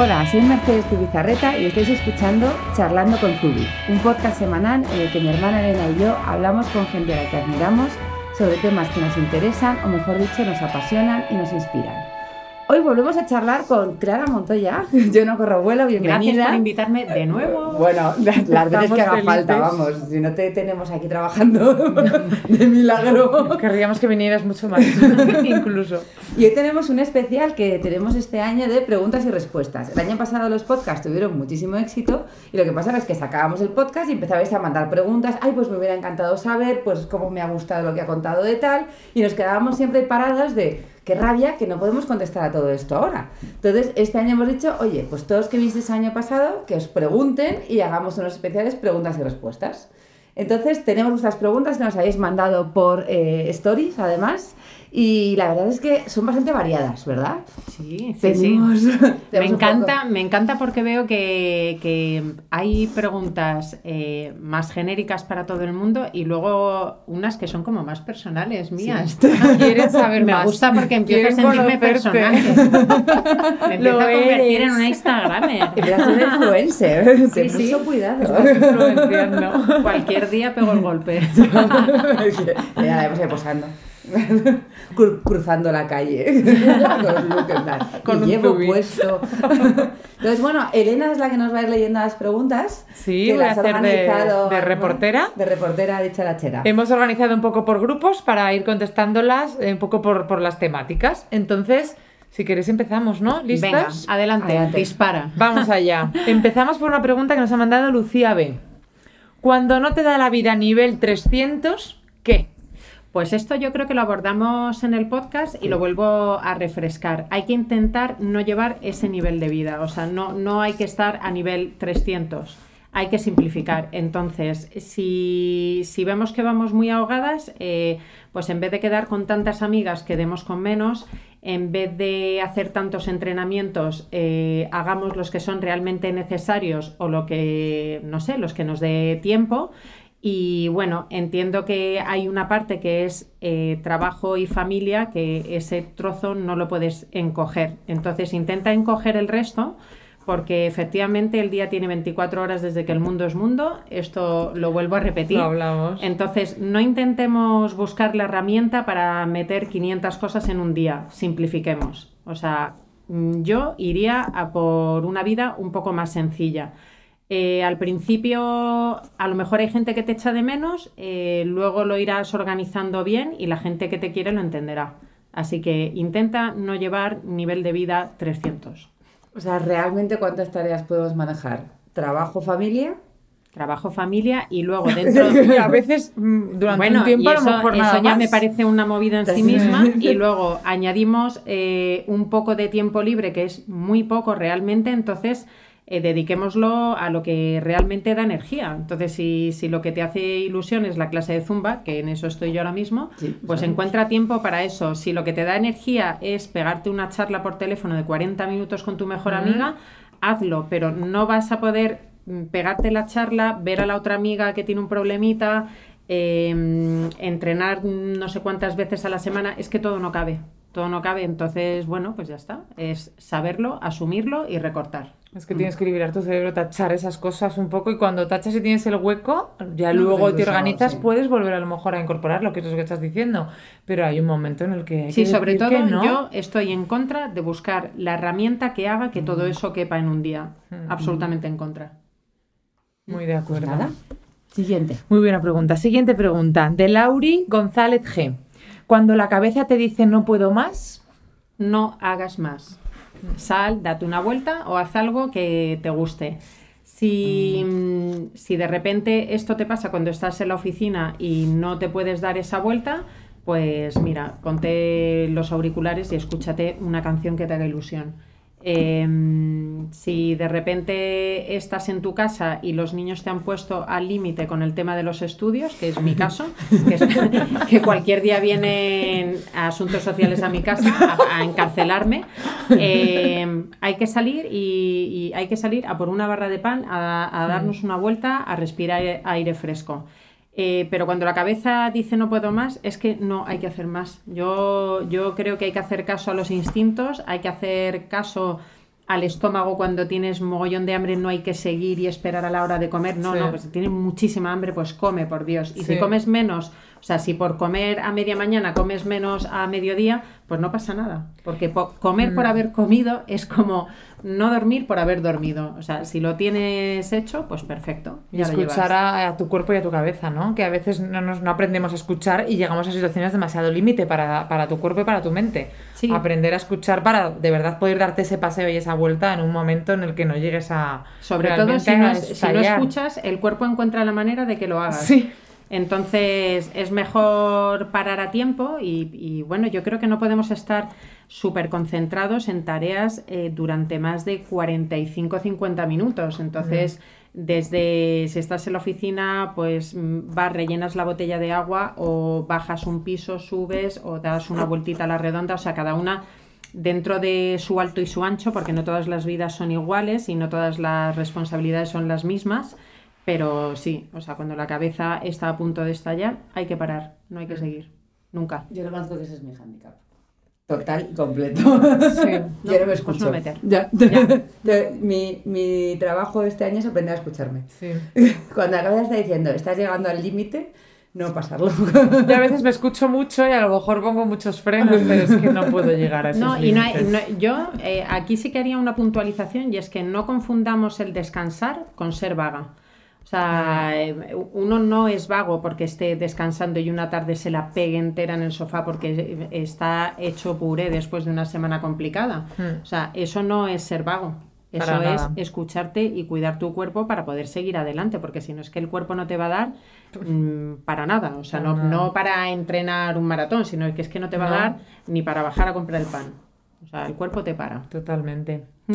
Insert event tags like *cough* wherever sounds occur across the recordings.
Hola, soy Mercedes Tubizarreta y estáis escuchando Charlando con Zubi, un podcast semanal en el que mi hermana Elena y yo hablamos con gente a la que admiramos sobre temas que nos interesan o mejor dicho nos apasionan y nos inspiran. Hoy volvemos a charlar con Clara Montoya. *laughs* Yo no corro vuelo, bienvenida. Gracias por invitarme de nuevo. Bueno, las veces que haga falta, vamos. Si no te tenemos aquí trabajando *laughs* de milagro. Querríamos que vinieras mucho más, *laughs* incluso. Y hoy tenemos un especial que tenemos este año de preguntas y respuestas. El año pasado los podcasts tuvieron muchísimo éxito y lo que pasa es que sacábamos el podcast y empezabais a mandar preguntas. Ay, pues me hubiera encantado saber, pues cómo me ha gustado lo que ha contado de tal. Y nos quedábamos siempre paradas de qué rabia que no podemos contestar a todo esto ahora. Entonces, este año hemos dicho, oye, pues todos que visteis el año pasado, que os pregunten y hagamos unos especiales preguntas y respuestas. Entonces, tenemos vuestras preguntas que nos habéis mandado por eh, stories, además. Y la verdad es que son bastante variadas, ¿verdad? Sí, sí, sí. me *laughs* encanta, me encanta porque veo que, que hay preguntas eh, más genéricas para todo el mundo y luego unas que son como más personales mías. *laughs* ¿Quieres saber me más? Me gusta porque empiezo a sentirme personal. *laughs* me empiezo a convertir en una Instagramer. Empiezas a ser influencer. Sí, sí. Mucho cuidado. Cualquier día pego el golpe. ya ahí posando. *laughs* cruzando la calle *laughs* con, y llevo puesto *laughs* entonces bueno Elena es la que nos va a ir leyendo las preguntas sí que voy a hacer de, de, reportera de reportera de charachera hemos organizado un poco por grupos para ir contestándolas eh, un poco por, por las temáticas entonces si queréis empezamos, ¿no? ¿Listas? Venga, adelante, adelante, dispara. Vamos allá. Empezamos por una pregunta que nos ha mandado Lucía B. Cuando no te da la vida a nivel 300, ¿qué? Pues esto yo creo que lo abordamos en el podcast y lo vuelvo a refrescar. Hay que intentar no llevar ese nivel de vida, o sea, no, no hay que estar a nivel 300, hay que simplificar. Entonces, si, si vemos que vamos muy ahogadas, eh, pues en vez de quedar con tantas amigas, quedemos con menos, en vez de hacer tantos entrenamientos, eh, hagamos los que son realmente necesarios o lo que, no sé, los que nos dé tiempo y bueno, entiendo que hay una parte que es eh, trabajo y familia, que ese trozo no lo puedes encoger. Entonces intenta encoger el resto, porque efectivamente el día tiene 24 horas desde que el mundo es mundo. Esto lo vuelvo a repetir. Lo hablamos. Entonces no intentemos buscar la herramienta para meter 500 cosas en un día. Simplifiquemos. O sea, mm, yo iría a por una vida un poco más sencilla. Eh, al principio a lo mejor hay gente que te echa de menos, eh, luego lo irás organizando bien y la gente que te quiere lo entenderá. Así que intenta no llevar nivel de vida 300. O sea, ¿realmente cuántas tareas podemos manejar? ¿Trabajo, familia? Trabajo, familia y luego *laughs* dentro de... a veces mm, durante un tiempo eso, a lo mejor nada eso ya más. me parece una movida en sí misma *laughs* y luego añadimos eh, un poco de tiempo libre que es muy poco realmente, entonces eh, dediquémoslo a lo que realmente da energía. Entonces, si, si, lo que te hace ilusión es la clase de Zumba, que en eso estoy yo ahora mismo, sí, pues sabemos. encuentra tiempo para eso. Si lo que te da energía es pegarte una charla por teléfono de 40 minutos con tu mejor uh -huh. amiga, hazlo, pero no vas a poder mm, pegarte la charla, ver a la otra amiga que tiene un problemita, eh, entrenar no sé cuántas veces a la semana, es que todo no cabe. Todo no cabe, entonces, bueno, pues ya está. Es saberlo, asumirlo y recortar. Es que tienes que liberar tu cerebro, tachar esas cosas un poco y cuando tachas y tienes el hueco, ya no, luego te organizas, sí. puedes volver a lo mejor a incorporarlo, que es lo que estás diciendo. Pero hay un momento en el que... Hay sí, que sobre todo no. yo estoy en contra de buscar la herramienta que haga que mm. todo eso quepa en un día. Mm. Absolutamente en contra. Muy de acuerdo. Pues nada. Siguiente. Muy buena pregunta. Siguiente pregunta. De Lauri González G. Cuando la cabeza te dice no puedo más, no hagas más. Sal, date una vuelta o haz algo que te guste. Si, mm. si, de repente esto te pasa cuando estás en la oficina y no te puedes dar esa vuelta, pues mira, ponte los auriculares y escúchate una canción que te haga ilusión. Eh, si de repente estás en tu casa y los niños te han puesto al límite con el tema de los estudios, que es mi *laughs* caso, que, es, *laughs* que cualquier día vienen asuntos sociales a mi casa a, a encarcelarme, eh, hay que salir y, y, hay que salir a por una barra de pan, a, a darnos una vuelta, a respirar aire fresco. Eh, pero cuando la cabeza dice no puedo más, es que no hay que hacer más. Yo, yo creo que hay que hacer caso a los instintos, hay que hacer caso al estómago cuando tienes mogollón de hambre no hay que seguir y esperar a la hora de comer. No, Sí. no, pues si tienes muchísima hambre, pues come, por Dios. Y Sí. si comes menos, o sea, si por comer a media mañana comes menos a mediodía, pues no pasa nada. Porque po- comer Mm. por haber comido es como no dormir por haber dormido. O sea, si lo tienes hecho, pues perfecto. Y ya escuchar a, a tu cuerpo y a tu cabeza, ¿no? Que a veces no, nos, no aprendemos a escuchar y llegamos a situaciones demasiado límite para, para tu cuerpo y para tu mente. Sí. Aprender a escuchar para de verdad poder darte ese paseo y esa vuelta en un momento en el que no llegues a. Sobre todo si no, si no escuchas, el cuerpo encuentra la manera de que lo hagas. Sí. Entonces es mejor parar a tiempo y, y, bueno, yo creo que no podemos estar súper concentrados en tareas eh, durante más de 45-50 minutos. Entonces, desde si estás en la oficina, pues mm, vas, rellenas la botella de agua o bajas un piso, subes o das una vueltita a la redonda, o sea, cada una dentro de su alto y su ancho, porque no todas las vidas son iguales y no todas las responsabilidades son las mismas. Pero sí, o sea, cuando la cabeza está a punto de estallar, hay que parar, no hay que seguir. Nunca. Yo reconozco que ese es mi handicap. Total y completo. Sí. Yo *laughs* no me pues escucho. no meter. Ya. *laughs* Ya, mi, mi trabajo este año es aprender a escucharme. Sí. *laughs* Cuando la cabeza está diciendo, estás llegando al límite, no pasarlo. Yo a veces me escucho mucho y a lo mejor pongo muchos frenos, pero es que no puedo llegar a esos No, y no hay- no- yo eh, aquí sí que haría una puntualización y es que no confundamos el descansar con ser vaga. O sea, eh, uno no es vago porque esté descansando y una tarde se la pegue entera en el sofá porque está hecho puré después de una semana complicada. Hmm. O sea, eso no es ser vago. Eso Para es nada. escucharte y cuidar tu cuerpo para poder seguir adelante, porque si no es que el cuerpo no te va a dar mm, para nada. O sea, no, no para entrenar un maratón, sino que es que no te va No. a dar ni para bajar a comprar el pan. O sea, el cuerpo te para. Totalmente. Mm.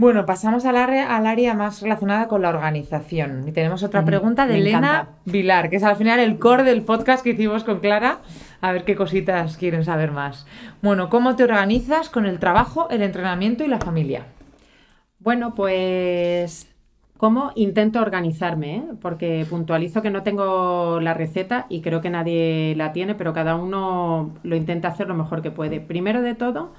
Bueno, pasamos al área, al área más relacionada con la organización. Y tenemos otra Mm, pregunta de me Elena encanta. Vilar, que es al final el core del podcast que hicimos con Clara. A ver qué cositas quieren saber más. Bueno, ¿cómo te organizas con el trabajo, el entrenamiento y la familia? Bueno, pues ¿cómo intento organizarme? eh? Porque puntualizo que no tengo la receta y creo que nadie la tiene, pero cada uno lo intenta hacer lo mejor que puede. Primero de todo,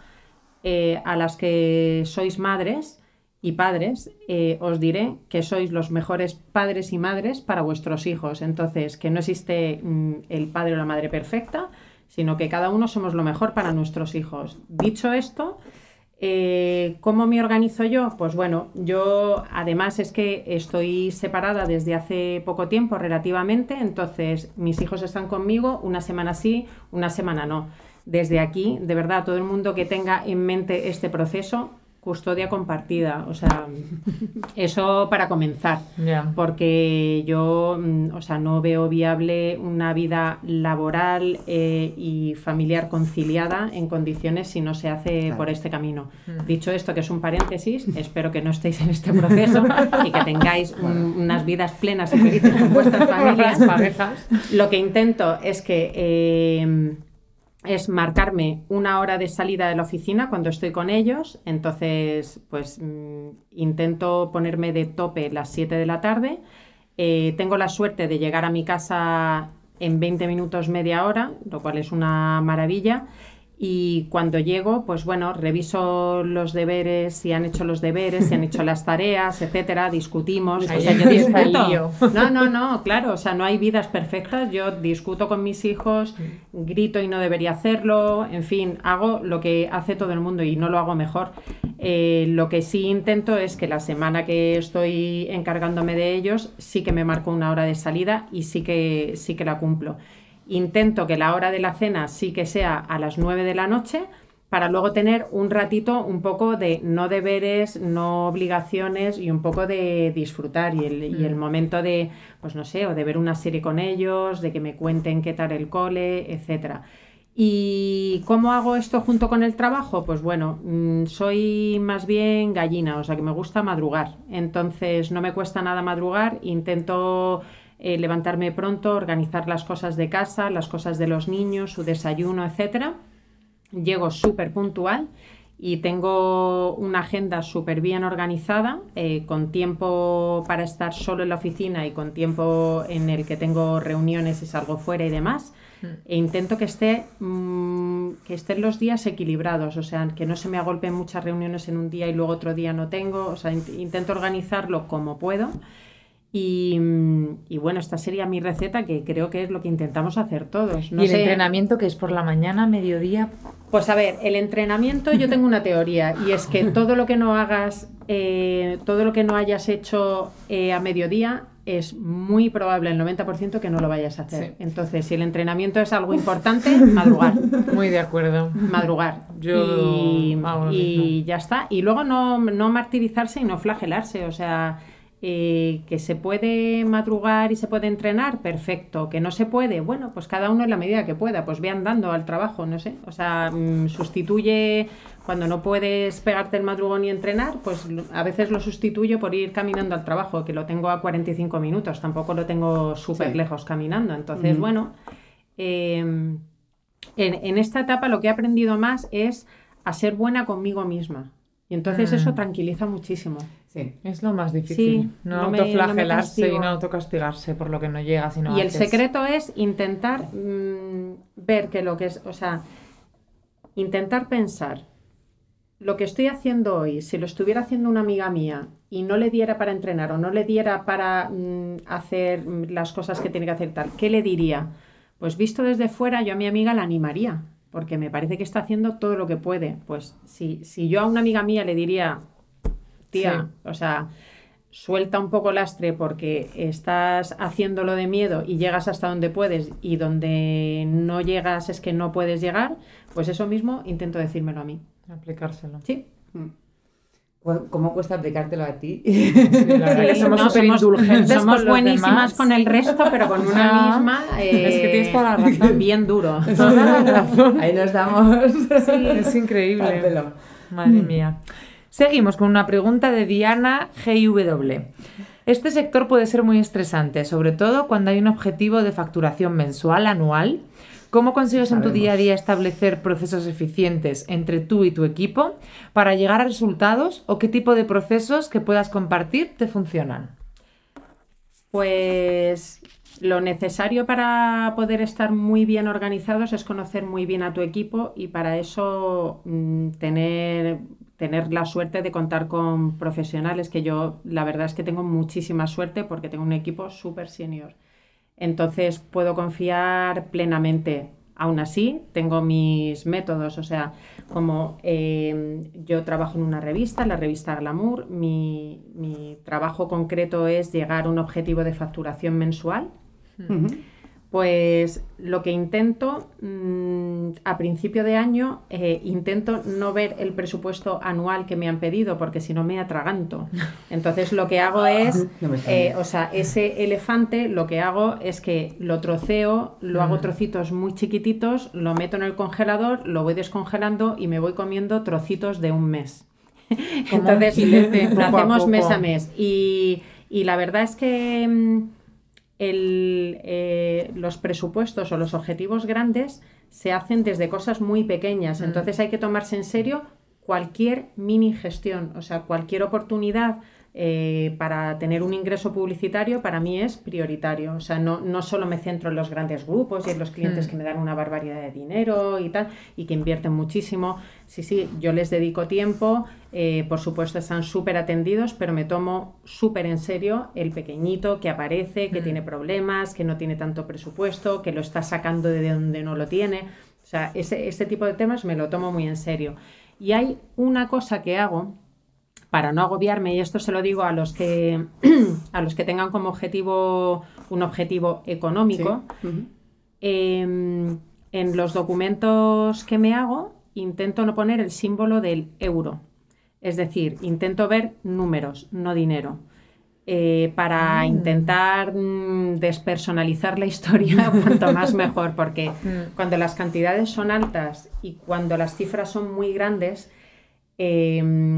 eh, a las que sois madres y padres, eh, os diré que sois los mejores padres y madres para vuestros hijos. Entonces, que no existe mm, el padre o la madre perfecta, sino que cada uno somos lo mejor para nuestros hijos. Dicho esto, eh, ¿Cómo me organizo yo? Pues bueno, yo además es que estoy separada desde hace poco tiempo relativamente, entonces mis hijos están conmigo una semana sí, una semana no. Desde aquí, de verdad, todo el mundo que tenga en mente este proceso, custodia compartida, o sea, *laughs* eso para comenzar porque yo, mm, o sea, no veo viable una vida laboral eh, y familiar conciliada en condiciones si no se hace Claro. por este camino. Mm. Dicho esto, que es un paréntesis, espero que no estéis en este proceso y que tengáis un- unas vidas plenas y felices con vuestras *laughs* familias. Parejas. Lo que intento es que eh, es marcarme una hora de salida de la oficina cuando estoy con ellos. Entonces, pues mm, intento ponerme de tope las 7 de la tarde. Eh, tengo la suerte de llegar a mi casa en 20 minutos, media hora, lo cual es una maravilla. Y cuando llego, pues bueno, reviso los deberes, si han hecho los deberes, si han hecho las tareas, etcétera, discutimos. O sea, yo discuto. No, no, no, claro, o sea, no hay vidas perfectas. Yo discuto con mis hijos, grito y no debería hacerlo, en fin, hago lo que hace todo el mundo y no lo hago mejor. Eh, lo que sí intento es que la semana que estoy encargándome de ellos, sí que me marco una hora de salida y sí que, sí que la cumplo. Intento que la hora de la cena sí que sea a las 9 de la noche para luego tener un ratito un poco de no deberes, no obligaciones y un poco de disfrutar y el, y el momento de, pues no sé, o de ver una serie con ellos, de que me cuenten qué tal el cole, etcétera. ¿Y cómo hago esto junto con el trabajo? Pues bueno, mm, soy más bien gallina, o sea que me gusta madrugar. Entonces no me cuesta nada madrugar, intento eh, levantarme pronto, organizar las cosas de casa, las cosas de los niños, su desayuno, etcétera. Llego súper puntual y tengo una agenda súper bien organizada, eh, con tiempo para estar solo en la oficina y con tiempo en el que tengo reuniones y salgo fuera y demás. E intento que esté mm, que estén los días equilibrados, o sea, que no se me agolpen muchas reuniones en un día y luego otro día no tengo, o sea, intento organizarlo como puedo. Y, y, bueno, esta sería mi receta, que creo que es lo que intentamos hacer todos. ¿Y el entrenamiento que es por la mañana, mediodía? Pues a ver, el entrenamiento yo tengo una teoría y es que *laughs* todo lo que no hagas, eh, todo lo que no hayas hecho eh, a mediodía es muy probable, el 90%, que no lo vayas a hacer. Entonces, si el entrenamiento es algo importante, madrugar. *laughs* Muy de acuerdo. Madrugar. Yo y, ya está. Y luego no, no martirizarse y no flagelarse. O sea, eh, que se puede madrugar y se puede entrenar, perfecto. Que no se puede, bueno, pues cada uno en la medida que pueda, pues ve andando al trabajo, no sé. O sea, mm, sustituye cuando no puedes pegarte el madrugón y entrenar, pues a veces lo sustituyo por ir caminando al trabajo, que lo tengo a 45 minutos, tampoco lo tengo súper lejos caminando. Entonces, bueno, em, en, esta etapa lo que he aprendido más es a ser buena conmigo misma. Y entonces eso mm. tranquiliza muchísimo. Sí, es lo más difícil. no, autoflagelarse y no autocastigarse por lo que no llega. Sino y el secreto es intentar mm, ver que lo que es, o sea, intentar pensar lo que estoy haciendo hoy, si lo estuviera haciendo una amiga mía y no le diera para entrenar o no le diera para mm, hacer mm, las cosas que tiene que hacer tal, ¿qué le diría? Pues visto desde fuera, yo a mi amiga la animaría, porque me parece que está haciendo todo lo que puede. Pues si, si yo a una amiga mía le diría, tía, o sea, suelta un poco lastre porque estás haciéndolo de miedo y llegas hasta donde puedes y donde no llegas es que no puedes llegar, pues eso mismo intento decírmelo a mí. Aplicárselo. Sí. Mm. ¿Cómo cuesta aplicártelo a ti? somos súper indulgentes. Somos buenísimas con el resto, pero con una misma. es que tienes toda la razón. Bien duro. *laughs* Ahí nos damos. Sí, es increíble. Madre mía. Seguimos con una pregunta de Diana GW. Este sector puede ser muy estresante, sobre todo cuando hay un objetivo de facturación mensual, anual ¿Cómo consigues en tu día a día establecer procesos eficientes entre tú y tu equipo para llegar a resultados o qué tipo de procesos que puedas compartir te funcionan? Pues lo necesario para poder estar muy bien organizados es conocer muy bien a tu equipo y para eso mm, tener, tener la suerte de contar con profesionales que yo la verdad es que tengo muchísima suerte porque tengo un equipo súper senior. Entonces puedo confiar plenamente. Aún así, tengo mis métodos, o sea, como em, yo trabajo en una revista, la revista Glamour, mi, trabajo concreto es llegar a un objetivo de facturación mensual. Pues lo que intento mm, a principio de año, eh, intento no ver el presupuesto anual que me han pedido, porque si no me atraganto. Entonces lo que hago es, *laughs* eh, o sea, ese elefante lo que hago es que lo troceo, lo hago mm. trocitos muy chiquititos, lo meto en el congelador, lo voy descongelando y me voy comiendo trocitos de un mes. Entonces lo hacemos mes a mes. Y, y la verdad es que mm, el, eh, los presupuestos o los objetivos grandes se hacen desde cosas muy pequeñas. Mm. Entonces hay que tomarse en serio cualquier mini gestión, o sea, cualquier oportunidad eh, para tener un ingreso publicitario para mí es prioritario. O sea, no, no solo me centro en los grandes grupos y en los clientes mm. que me dan una barbaridad de dinero y tal, y que invierten muchísimo. Sí, sí, yo les dedico tiempo, eh, por supuesto están súper atendidos, pero me tomo súper en serio el pequeñito que aparece, que mm. tiene problemas, que no tiene tanto presupuesto, que lo está sacando de donde no lo tiene. O sea, ese, ese tipo de temas me lo tomo muy en serio. Y hay una cosa que hago para no agobiarme, y esto se lo digo a los que, *clears throat* a los que tengan como objetivo un objetivo económico, em, en los documentos que me hago intento no poner el símbolo del euro. Es decir, intento ver números, no dinero. Eh, para ah. intentar mm, despersonalizar la historia *laughs* cuanto más mejor, porque mm. cuando las cantidades son altas y cuando las cifras son muy grandes, em,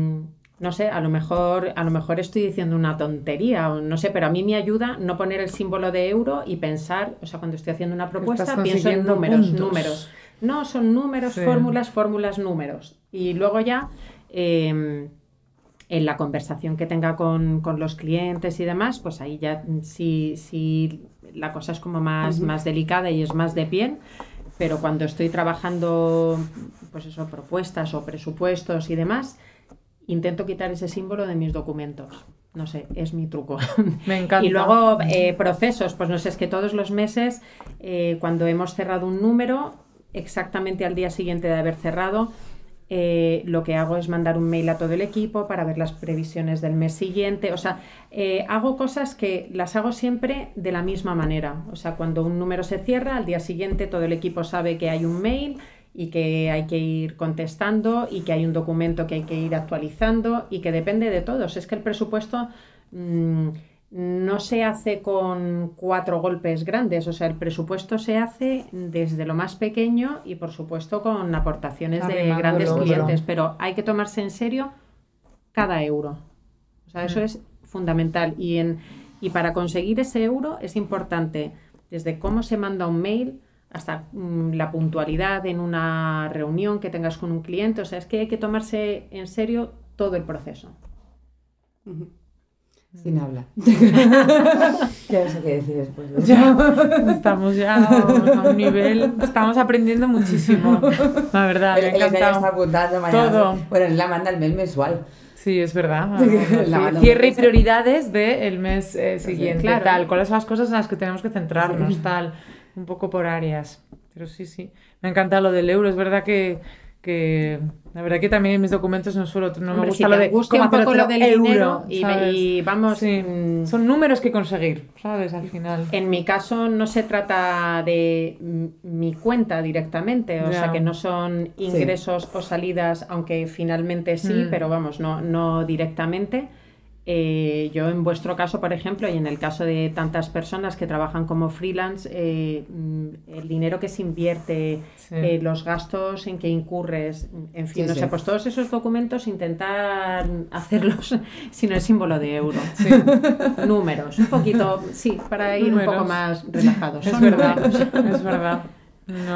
no sé, a lo mejor, a lo mejor estoy diciendo una tontería o no sé, pero a mí me ayuda no poner el símbolo de euro y pensar, o sea, cuando estoy haciendo una propuesta, pienso en números, números. No, son números, fórmulas, fórmulas, números. Y luego ya, em, en la conversación que tenga con, los clientes y demás, pues ahí ya sí, sí la cosa es como más, más delicada y es más de piel, pero cuando estoy trabajando, pues eso, propuestas o presupuestos y demás, intento quitar ese símbolo de mis documentos. No sé, es mi truco. *laughs* Me encanta. Y luego eh, procesos, pues no sé, es que todos los meses, eh, cuando hemos cerrado un número, exactamente al día siguiente de haber cerrado, eh, lo que hago es mandar un mail a todo el equipo para ver las previsiones del mes siguiente. O sea, hago cosas que las hago siempre de la misma manera. O sea, cuando un número se cierra, al día siguiente todo el equipo sabe que hay un mail y que hay que ir contestando y que hay un documento que hay que ir actualizando y que depende de todos. Es que el presupuesto mm, no se hace con cuatro golpes grandes, o sea, el presupuesto se hace desde lo más pequeño y por supuesto con aportaciones de grandes clientes, pero hay que tomarse en serio cada euro. O sea, eso es fundamental. Y, en, y para conseguir ese euro es importante desde cómo se manda un mail, hasta mm, la puntualidad en una reunión que tengas con un cliente. O sea, es que hay que tomarse en serio todo el proceso. Sin habla. *laughs* ¿Qué sé qué decir después? Ya, estamos ya a un nivel, estamos aprendiendo muchísimo. La verdad, me está apuntando mañana. Todo. Bueno, la manda el mail mensual. Sí, es verdad. *laughs* Cierre y prioridades del mes eh, siguiente. Claro. Tal, cuáles son las cosas en las que tenemos que centrarnos, tal un poco por áreas. Pero sí, sí. Me encanta lo del euro. Es verdad que, que la verdad que también en mis documentos no suelo, no me gusta lo de un poco lo del euro y, vamos mm, son números que conseguir sabes al final en mi caso no se trata de mi cuenta directamente o sea que no son ingresos o salidas aunque finalmente sí mm. pero vamos no no directamente eh, yo en vuestro caso, por ejemplo, y en el caso de tantas personas que trabajan como freelance, eh, mm, el dinero que se invierte, eh, los gastos en que incurres, en fin, no sé, pues todos esos documentos intentar hacerlos *laughs* sin el símbolo de euro. *laughs* Números, un poquito, sí, para ir un poco más relajados. Es verdad, es verdad.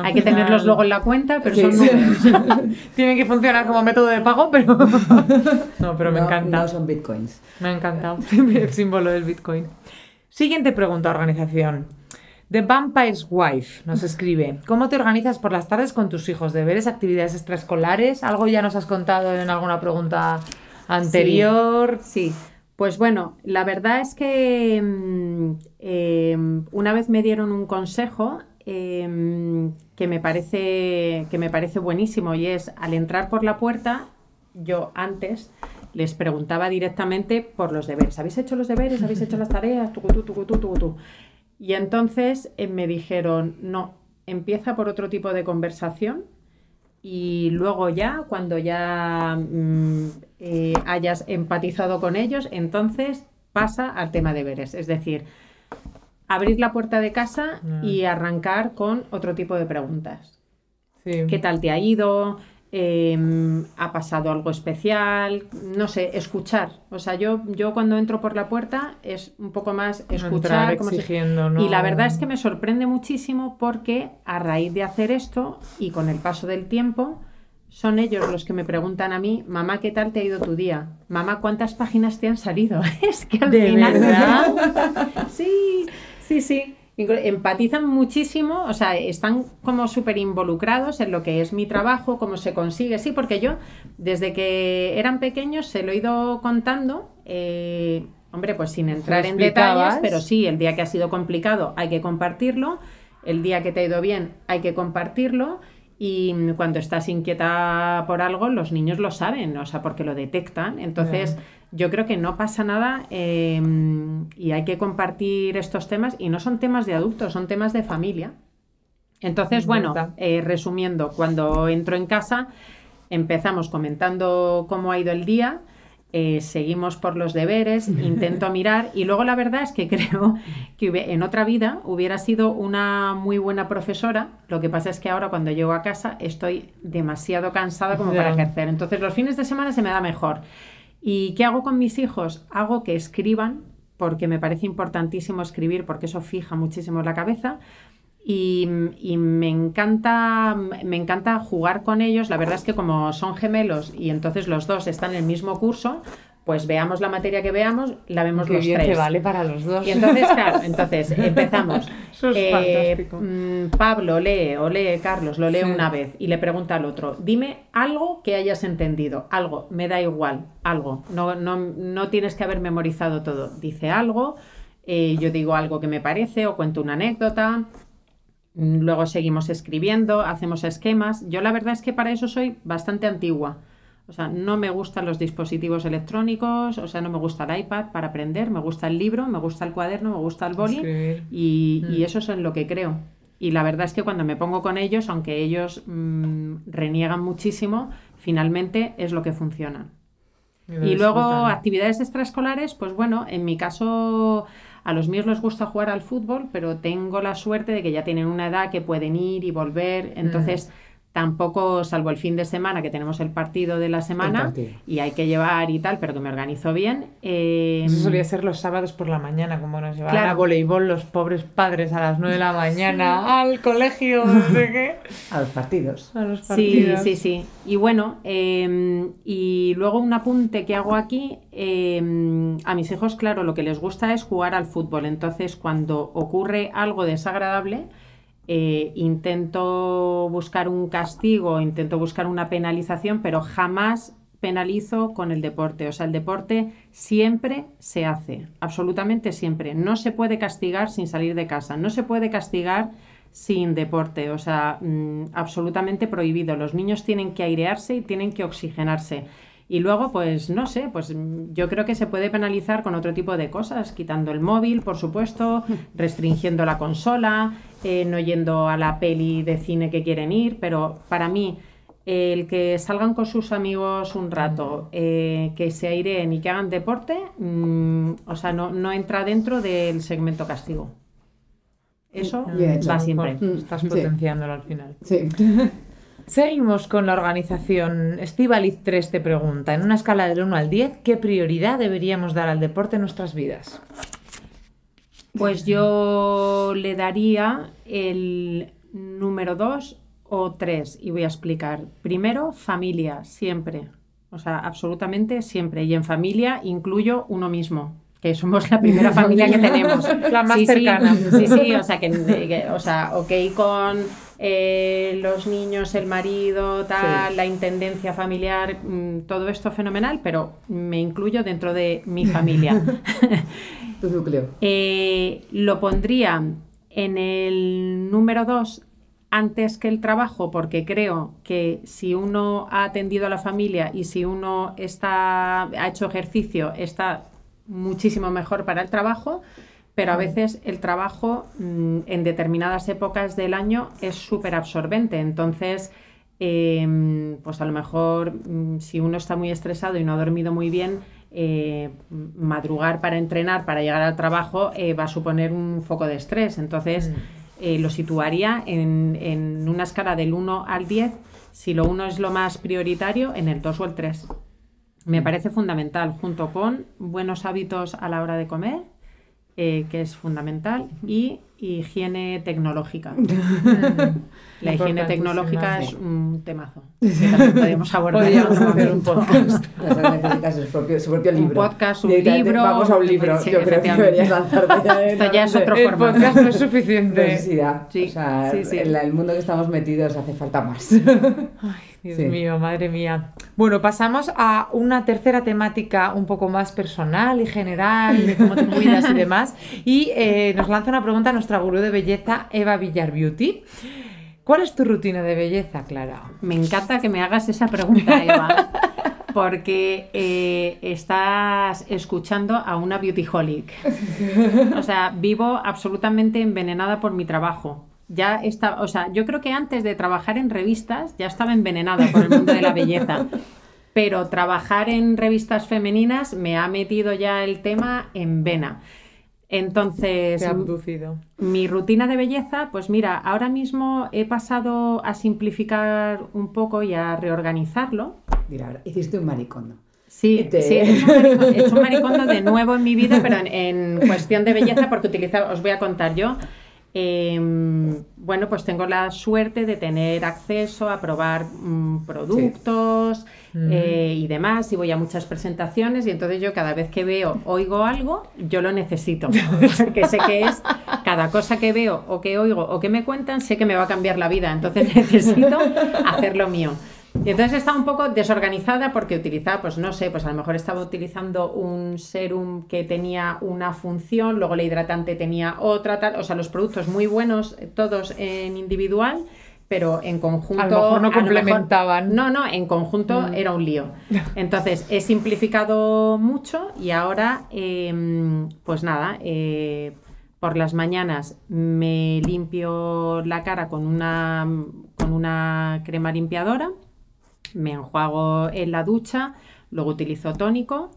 Hay que tenerlos luego en la cuenta, pero son *laughs* Tienen que funcionar como método de pago, pero. *laughs* no, pero me encanta. No son bitcoins. Me ha encantado *laughs* el símbolo del bitcoin. Siguiente pregunta, organización. The Vampire's Wife nos escribe: ¿Cómo te organizas por las tardes con tus hijos? ¿Deberes, actividades extraescolares? ¿Algo ya nos has contado en alguna pregunta anterior? Sí. Pues bueno, la verdad es que mm, em, una vez me dieron un consejo Em, que, me parece, que me parece buenísimo y es al entrar por la puerta, yo antes les preguntaba directamente por los deberes. ¿Habéis hecho los deberes? ¿Habéis hecho las tareas? Y entonces eh, me dijeron, no, empieza por otro tipo de conversación y luego ya, cuando ya mm, eh, hayas empatizado con ellos, entonces pasa al tema de deberes. Es decir, abrir la puerta de casa y arrancar con otro tipo de preguntas. ¿Qué tal te ha ido? Em, ¿Ha pasado algo especial? No sé, escuchar. O sea, yo, yo cuando entro por la puerta es un poco más escuchar. exigiendo, Y la verdad es que me sorprende muchísimo porque a raíz de hacer esto y con el paso del tiempo, son ellos los que me preguntan a mí, mamá, ¿qué tal te ha ido tu día? Mamá, ¿cuántas páginas te han salido? *laughs* es que al ¿De final... ¿verdad? *laughs* sí, Sí, sí. Empatizan muchísimo, o sea, están como súper involucrados en lo que es mi trabajo, cómo se consigue. Sí, porque yo, desde que eran pequeños, se lo he ido contando. Eh, hombre, pues sin entrar en detalles, pero sí, el día que ha sido complicado hay que compartirlo, el día que te ha ido bien hay que compartirlo y cuando estás inquieta por algo, los niños lo saben, o sea, porque lo detectan. Entonces, yo creo que no pasa nada em, y hay que compartir estos temas y no son temas de adultos, son temas de familia. Entonces, bueno, eh, resumiendo, cuando entro en casa, empezamos comentando cómo ha ido el día eh, seguimos por los deberes, intento *laughs* mirar y luego la verdad es que *laughs* creo que en otra vida hubiera sido una muy buena profesora, lo que pasa es que ahora cuando llego a casa estoy demasiado cansada como para ejercer, entonces los fines de semana se me da mejor. ¿Y qué hago con mis hijos? Hago que escriban, porque me parece importantísimo escribir, porque eso fija muchísimo la cabeza. Y, me encanta me encanta jugar con ellos. La verdad es que como son gemelos y entonces los dos están en el mismo curso, pues veamos la materia que veamos, la vemos los bien tres. Que vale para los dos. Y entonces, claro, entonces empezamos. *laughs* Eso es Eh, mm, Pablo lee o lee Carlos, lo lee Sí. una vez y le pregunta al otro, dime algo que hayas entendido, algo, me da igual, algo, no, no, no tienes que haber memorizado todo. Dice algo, eh, yo digo algo que me parece o cuento una anécdota. Luego seguimos escribiendo, hacemos esquemas. Yo la verdad es que para eso soy bastante antigua. O sea, no me gustan los dispositivos electrónicos, o sea, no me gusta el iPad para aprender, me gusta el libro, me gusta el cuaderno, me gusta el boli y, y Mm. eso es en lo que creo. Y la verdad es que cuando me pongo con ellos, aunque ellos mm, reniegan muchísimo, finalmente es lo que funciona. lo Y luego actividades extraescolares, pues bueno, en mi caso a los míos les gusta jugar al fútbol, pero tengo la suerte de que ya tienen una edad que pueden ir y volver, entonces tampoco, salvo el fin de semana que tenemos el partido de la semana y hay que llevar y tal, pero que me organizo bien. eh, Eso solía ser los sábados por la mañana, como nos llevaban Claro. a voleibol los pobres padres a las 9 de la *laughs* mañana al colegio, no sé qué. *laughs* A los partidos. A los Sí, partidos. sí, sí. Y bueno, eh, y luego un apunte que hago aquí, eh, a mis hijos, claro, lo que les gusta es jugar al fútbol. Entonces, cuando ocurre algo desagradable, eh, intento buscar un castigo, intento buscar una penalización, pero jamás penalizo con el deporte. O sea, el deporte siempre se hace, absolutamente siempre. No se puede castigar sin salir de casa, no se puede castigar sin deporte, o sea, mm, absolutamente prohibido. Los niños tienen que airearse y tienen que oxigenarse. Y luego, pues no sé, pues mm, yo creo que se puede penalizar con otro tipo de cosas, quitando el móvil, por supuesto, *laughs* restringiendo la consola, eh, no yendo a la peli de cine que quieren ir, pero para mí el que salgan con sus amigos un rato, eh, que se aireen y que hagan deporte, mm, o sea, no, no entra dentro del segmento castigo. Eso Bien hecho. va siempre. Estás Sí. potenciándolo al final. Sí. *laughs* Seguimos con la organización. Estivaliz 3 te pregunta, en una escala del 1 al 10, ¿qué prioridad deberíamos dar al deporte en nuestras vidas? Pues yo le daría el número 2 o 3 y voy a explicar. Primero, familia, siempre. O sea, absolutamente siempre. Y en familia incluyo uno mismo, que somos la primera *laughs* familia que tenemos. La más Sí, sí, cercana. Sí, sí, o sea, que, que- o sea, ok con eh, los niños, el marido, tal, Sí. la intendencia familiar, mm, todo esto fenomenal, pero me incluyo dentro de mi familia. *laughs* Tu núcleo. Eh, lo pondría en el número 2 antes que el trabajo, porque creo que si uno ha atendido a la familia y si uno está, ha hecho ejercicio, está muchísimo mejor para el trabajo, pero a veces el trabajo mm, en determinadas épocas del año es súper absorbente. Entonces, eh, pues a lo mejor mm, si uno está muy estresado y no ha dormido muy bien, eh, madrugar para entrenar, para llegar al trabajo, eh, va a suponer un foco de estrés. Entonces, eh, lo situaría en, en una escala del 1 al 10. Si lo 1 es lo más prioritario, en el 2 o el 3. Me parece fundamental, junto con buenos hábitos a la hora de comer, eh, que es fundamental, y higiene tecnológica. *laughs* La higiene tecnológica es un temazo. Que también podríamos abordar Podríamos hacer un podcast. *laughs* Su propio, su propio Un libro. podcast, un libro. Vamos a un libro. Sí, Yo creo que deberías lanzarte *laughs* ya Esto ya es otro El formato. podcast no es suficiente. Necesidad. Sí, o sea, sí, sí. En la- el mundo que estamos metidos hace falta más. Ay, Dios Sí. mío, madre mía. Bueno, pasamos a una tercera temática un poco más personal y general, de cómo te cuidas y demás. Y eh, nos lanza una pregunta nuestra gurú de belleza, Eva Villar Beauty. ¿Cuál es tu rutina de belleza, Clara? Me encanta que me hagas esa pregunta, Eva, *laughs* porque eh, estás escuchando a una beautyholic. O sea, vivo absolutamente envenenada por mi trabajo. Ya está, o sea, yo creo que antes de trabajar en revistas ya estaba envenenada por el mundo de la belleza. Pero trabajar en revistas femeninas me ha metido ya el tema en vena. Entonces, abducido. mi rutina de belleza, pues mira, ahora mismo he pasado a simplificar un poco y a reorganizarlo. Mira, ahora, hiciste un maricondo. Sí, te- sí, he hecho, un maricondo, he hecho un maricondo de nuevo en mi vida, pero en, en cuestión de belleza, porque utilizaba, os voy a contar yo. Em, bueno, pues tengo la suerte de tener acceso a probar mm, productos eh, y demás, y voy a muchas presentaciones, y entonces yo cada vez que veo, oigo algo, yo lo necesito, *laughs* porque sé que es cada cosa que veo o que oigo o que me cuentan, sé que me va a cambiar la vida, entonces *laughs* necesito hacer lo mío. Y entonces estaba un poco desorganizada porque utilizaba, pues no sé, pues a lo mejor estaba utilizando un serum que tenía una función, luego el hidratante tenía otra, tal, o sea, los productos muy buenos, todos en individual, pero en conjunto... A lo mejor no complementaban. no, no, en conjunto mm. era un lío. *laughs* Entonces, he simplificado mucho y ahora, em, pues nada, eh, por las mañanas me limpio la cara con una, con una crema limpiadora me enjuago en la ducha, luego utilizo tónico,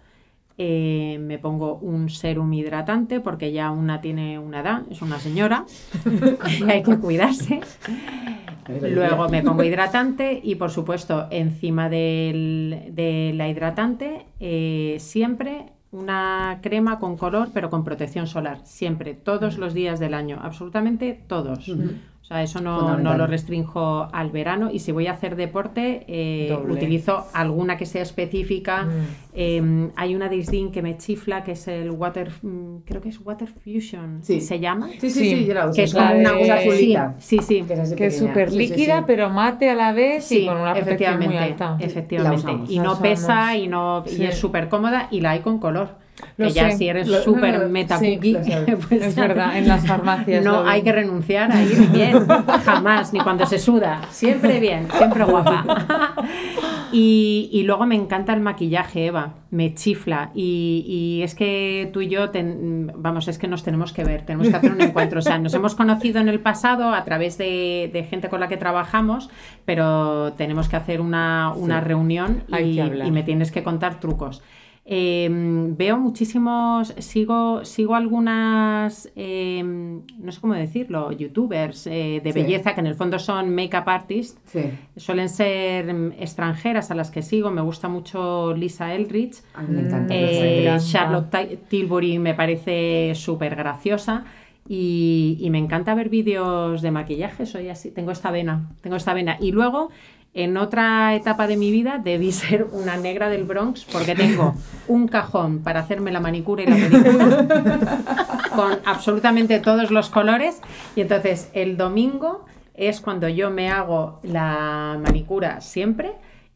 eh, me pongo un serum hidratante porque ya una tiene una edad, es una señora, *laughs* hay que cuidarse. Luego me pongo hidratante y por supuesto encima de la hidratante eh, siempre una crema con color pero con protección solar, siempre, todos los días del año, absolutamente todos sea, eso no, lo restringo al verano y si voy a hacer deporte eh, utilizo alguna que sea específica. Mm. Em, hay una Disney que me chifla que es el Water, mm, creo que es Water Fusion, sí. ¿se llama? Sí, sí, sí, Que es como una agua azulita. Sí, sí. Que es súper líquida pero mate a la vez y con una protección muy alta. Efectivamente. Y, no pesa y, no, y es súper cómoda y la hay con color que ya si eres súper *laughs* meta *laughs* pues es verdad, en las farmacias. No hay que renunciar a ir bien, *laughs* jamás, ni cuando se suda. Siempre bien, siempre guapa. Y, luego me encanta el maquillaje, Eva, me chifla. Y, es que tú y yo, vamos, es que nos tenemos que ver, tenemos que hacer un encuentro. O sea, nos hemos conocido en el pasado a través de, gente con la que trabajamos, pero tenemos que hacer una, reunión y, y me tienes que contar trucos. Em, veo muchísimos, sigo, sigo algunas, em, no sé cómo decirlo, youtubers eh, de belleza que en el fondo son make-up artists. Suelen ser em, extranjeras a las que sigo. Me gusta mucho Lisa Eldridge. Eh, Charlotte Tilbury me parece súper graciosa. Y, y, me encanta ver vídeos de maquillaje, soy así, tengo esta vena, tengo esta vena. Y luego en otra etapa de mi vida debí *laughs* ser una negra del Bronx porque tengo un cajón para hacerme la manicura y la pedicura *laughs* con absolutamente todos los colores. Y entonces el domingo es cuando yo me hago la manicura siempre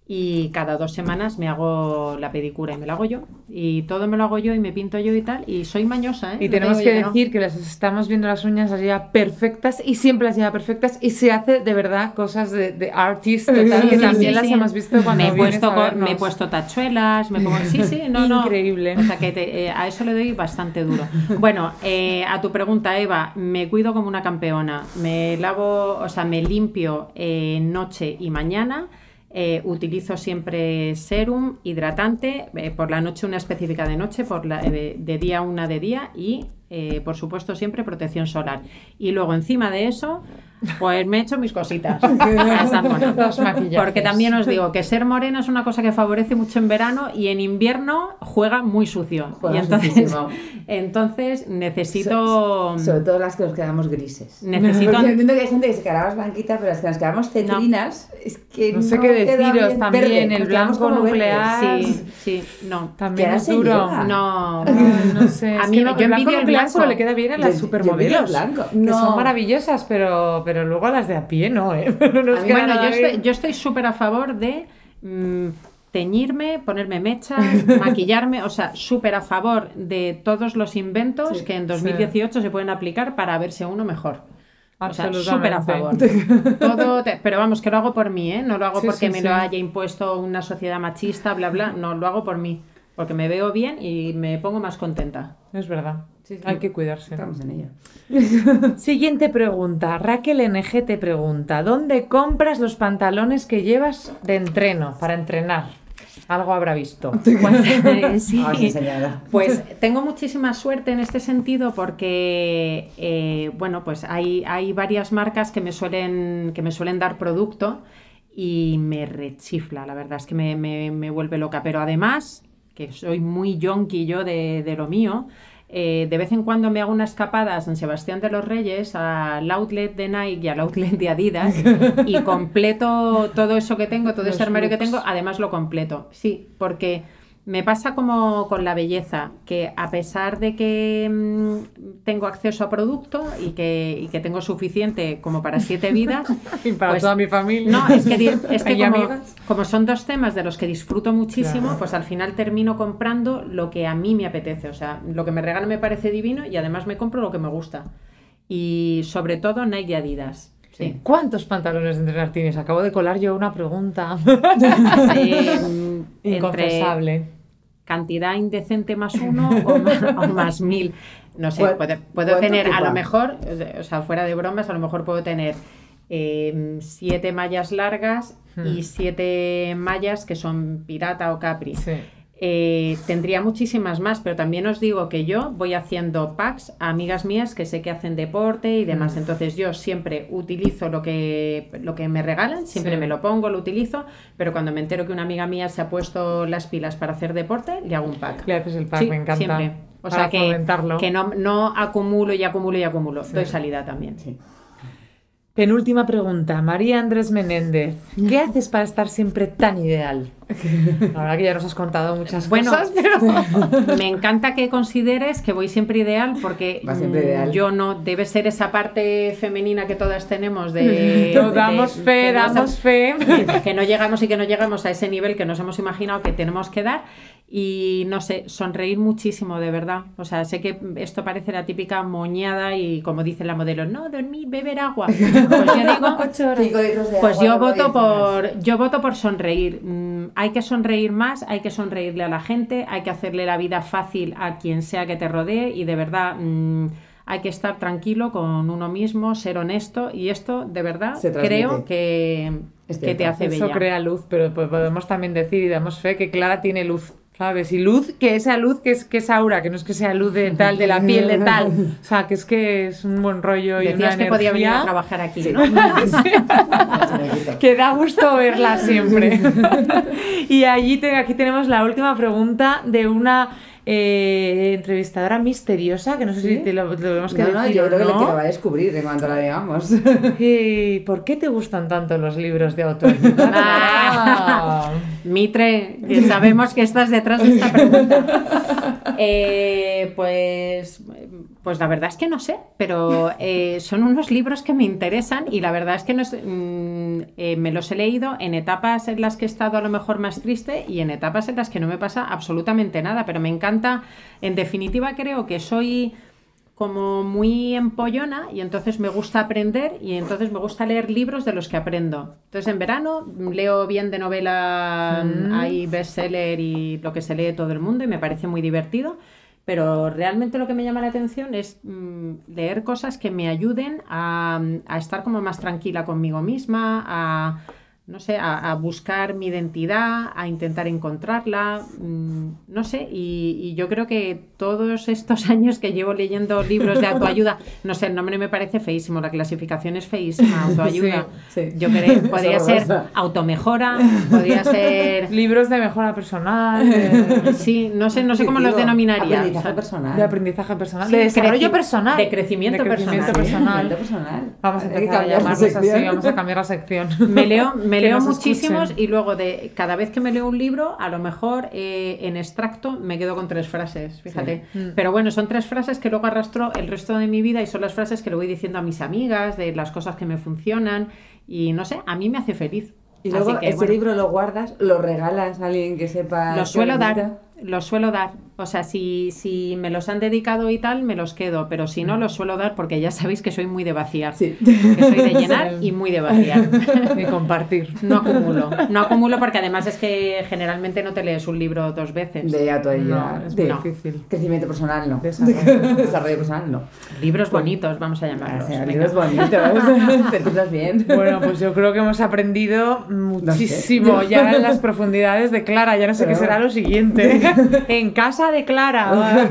y cada dos semanas me hago la pedicura y me la hago yo. Y todo me lo hago yo y me pinto yo y tal. Y soy mañosa, ¿eh? Y tenemos que decir que las estamos viendo las uñas así perfectas y siempre las lleva perfectas y se hace de verdad cosas de, de artist total, que también las hemos visto cuando me he puesto Me he puesto tachuelas, me pongo... Sí, sí, no, no. Increíble. O sea que eh, a eso le doy bastante duro. Bueno, eh, a tu pregunta, Eva, me cuido como una campeona. Me lavo, o sea, me limpio eh, noche y mañana. Eh, utilizo siempre serum, hidratante, eh, por la noche una específica de noche, por la, eh, de día una de día y por supuesto, siempre protección solar. Y luego, encima de eso, pues me he hecho mis cositas. *laughs* Porque también os digo que ser morena es una cosa que favorece mucho en verano y en invierno juega muy sucio. y entonces, *laughs* entonces necesito. sobre todo las que nos quedamos grises. *laughs* Necesito. Porque entiendo que hay gente que se queda más blanquita, pero las que nos quedamos cetrinas, es que no, sé qué deciros también. el blanco nuclear. Sí, sí, no. También es duro. No, no, sé. A mí yo envidio el blanco solo le queda bien a las supermodelos. Que son maravillosas, pero, pero luego a las de a pie no, ¿eh? *laughs* bueno, yo estoy, súper a favor de mm, teñirme, ponerme mechas, *laughs* maquillarme, o sea, súper a favor de todos los inventos que en 2018 se pueden aplicar para verse uno mejor. O sea, súper a favor. *laughs* Todo pero vamos, que lo hago por mí, ¿eh? No lo hago porque me lo haya impuesto una sociedad machista, bla, bla. No, lo hago por mí. Porque me veo bien y me pongo más contenta. Es verdad. Hay que cuidarse. Estamos en ello. *laughs* Siguiente pregunta. Raquel NG te pregunta: ¿Dónde compras los pantalones que llevas de entreno para entrenar? Algo habrá visto. *laughs* *laughs* Pues, sí. pues tengo muchísima suerte en este sentido porque, eh, bueno, pues hay, hay varias marcas que me, suelen, que me suelen dar producto y me rechifla, la verdad es que me, me, me vuelve loca. Pero además, que soy muy yonki yo de, de lo mío, eh, de vez en cuando me hago una escapada a San Sebastián de los Reyes, al outlet de Nike y al outlet de Adidas *laughs* y completo todo eso que tengo, todo ese armario que tengo, además lo completo. Sí, porque me pasa como con la belleza, que a pesar de que mm, tengo acceso a producto y que, y que, tengo suficiente como para siete vidas. *laughs* y para pues toda mi familia. No, es que, es que *laughs* como, como, son dos temas de los que disfruto muchísimo, pues al final termino comprando lo que a mí me apetece. O sea, lo que me regalan me parece divino y además me compro lo que me gusta. Y sobre todo Nike y Adidas. Sí. ¿Cuántos pantalones de entrenar tienes? Acabo de colar yo una pregunta. *laughs* Eh, Inconfesable cantidad indecente más uno o más, mil. No sé, puedo, tener a lo mejor, o sea, fuera de bromas, a lo mejor puedo tener em, siete mallas largas y hmm. siete mallas que son pirata o capri. Sí. Eh, tendría muchísimas más, pero también os digo que yo voy haciendo packs a amigas mías que sé que hacen deporte y demás. Mm. Entonces yo siempre utilizo lo que, lo que me regalan, siempre me lo pongo, lo utilizo, pero cuando me entero que una amiga mía se ha puesto las pilas para hacer deporte, le hago un pack. Le haces el pack, me encanta. Siempre. O sea que, que no, no, acumulo y acumulo y acumulo. Doy salida también. Penúltima pregunta, María Andrés Menéndez. ¿Qué haces para estar siempre tan ideal? Ahora que ya nos has contado muchas bueno, cosas, pero... *laughs* me encanta que consideres que voy siempre ideal porque mm, yo no debe ser esa parte femenina que todas tenemos de, damos fe, damos fe, *laughs* que no llegamos y que no llegamos a ese nivel que nos hemos imaginado que tenemos que dar y no sé, sonreír muchísimo, de verdad. O sea, sé que esto parece la típica moñada y como dice la modelo, no, dormir, beber agua. *laughs* Pues yo digo, pues yo voto por, yo voto por sonreír. Mm, hay que sonreír más, hay que sonreírle a la gente, hay que hacerle la vida fácil a quien sea que te rodee y de verdad mm, hay que estar tranquilo con uno mismo, ser honesto y esto de verdad creo que, que te hace bella. Eso crea luz, pero podemos también decir y damos fe que Clara tiene luz ¿Sabes? Y luz, que esa luz que es, que es aura, que no es que sea luz de tal, de la piel de tal. O sea, que es que es un buen rollo y Decías que podía venir a trabajar aquí, ¿no? *laughs* *laughs* que da gusto verla siempre. *laughs* y allí aquí tenemos la última pregunta de una eh, entrevistadora misteriosa, que no sé si te lo, tenemos que no, decir. No, yo creo que lo va a descubrir en cuanto la digamos. *laughs* ¿Y por qué te gustan tanto los libros de autoayuda? *laughs* Ah, *laughs* Mitre, que sabemos que estás detrás de esta pregunta. Eh, pues, pues la verdad es que no sé, pero eh, son unos libros que me interesan y la verdad es que no mm, me los he leído en etapas en las que he estado a lo mejor más triste y en etapas en las que no me pasa absolutamente nada, pero me encanta en definitiva, creo que soy como muy empollona y entonces me gusta aprender y entonces me gusta leer libros de los que aprendo. Entonces en verano leo bien de novela, mm. hay bestseller y lo que se lee todo el mundo y me parece muy divertido, pero realmente lo que me llama la atención es mm, leer cosas que me ayuden a, a estar como más tranquila conmigo misma, a no sé, a, buscar mi identidad, a intentar encontrarla, mm, no sé, y, yo creo que todos estos *laughs* años que llevo leyendo libros de autoayuda, no sé, el nombre me parece feísimo, la clasificación es feísima, *laughs* autoayuda, yo creo, *laughs* podría ser automejora, podría ser... Libros de mejora personal. Sí, no sé, no sé cómo los denominaría. Aprendizaje personal. De aprendizaje personal. de desarrollo personal. De crecimiento, personal. Vamos a cambiar así, vamos a cambiar la sección. Me leo me leo muchísimos y luego de cada vez que me leo un libro, a lo mejor eh, en extracto me quedo con tres frases, fíjate. Mm. Pero bueno, son tres frases que luego arrastro el resto de mi vida y son las frases que le voy diciendo a mis amigas, de las cosas que me funcionan y no sé, a mí me hace feliz. Y luego ese libro lo guardas, lo regalas a alguien que sepa. Lo suelo dar, lo suelo dar. O sea, si, si me los han dedicado y tal, me los quedo, pero si no, los suelo dar porque ya sabéis que soy muy de vaciar. Sí. Que soy de llenar *laughs* y muy de vaciar. *laughs* Y compartir. No acumulo. No acumulo porque además es que generalmente no te lees un libro dos veces. De no, es muy difícil. Crecimiento personal no. Desarrollo, personal no. Libros bonitos, vamos a llamarlos. libros bonitos. *laughs* Te bien. Bueno, pues yo creo que hemos aprendido muchísimo ya en las profundidades de Clara. Ya no sé qué será lo siguiente. *laughs* en casa de Clara.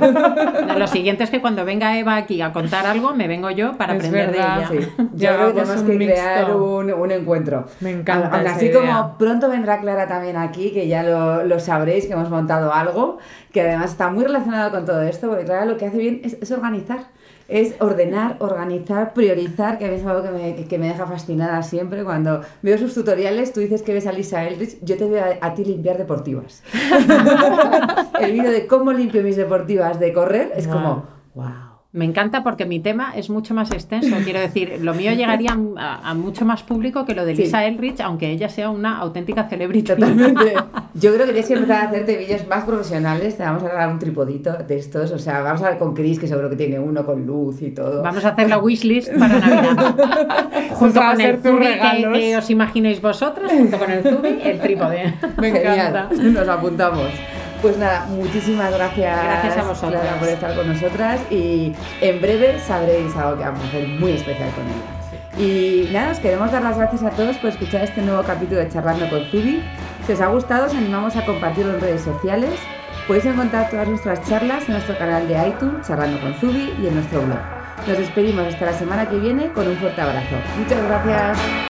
*laughs* lo siguiente es que cuando venga Eva aquí a contar algo, me vengo yo para aprender de ella. Sí. Yo creo que tenemos que crear un, encuentro. Me encanta. así como pronto vendrá Clara también aquí, que ya lo, lo, sabréis, que hemos montado algo, que además está muy relacionado con todo esto, porque Clara lo que hace bien es organizar es ordenar, organizar, priorizar, que es algo que me, que me, deja fascinada siempre. Cuando veo sus tutoriales, tú dices que ves a Lisa Eldridge, yo te veo a, ti limpiar deportivas. *laughs* *laughs* el vídeo de cómo limpio mis deportivas de correr es como, wow. Me encanta porque mi tema es mucho más extenso. Quiero decir, lo mío *laughs* llegaría a, mucho más público que lo de Lisa Elrich, aunque ella sea una auténtica celebridad. Totalmente. *laughs* Yo creo que tienes que empezar a hacerte vídeos más profesionales. Te vamos a dar un tripodito de estos. O sea, vamos a ver con Chris, que seguro que tiene uno con luz y todo. Vamos a hacer la wishlist para Navidad. junto con el Zubi que, os imaginéis vosotros, junto con el Zubi, el trípode. Me encanta. Nos apuntamos. Pues nada, muchísimas gracias, gracias a vosotros. por estar con nosotras y en breve sabréis algo que vamos a hacer muy especial con ella. Y nada, os queremos dar las gracias a todos por escuchar este nuevo capítulo de Charlando con Zubi. Si os ha gustado, os animamos a compartirlo en redes sociales. Podéis encontrar todas nuestras charlas en nuestro canal de iTunes, Charlando con Zubi, y en nuestro blog. Nos despedimos hasta la semana que viene con un fuerte abrazo. Muchas gracias.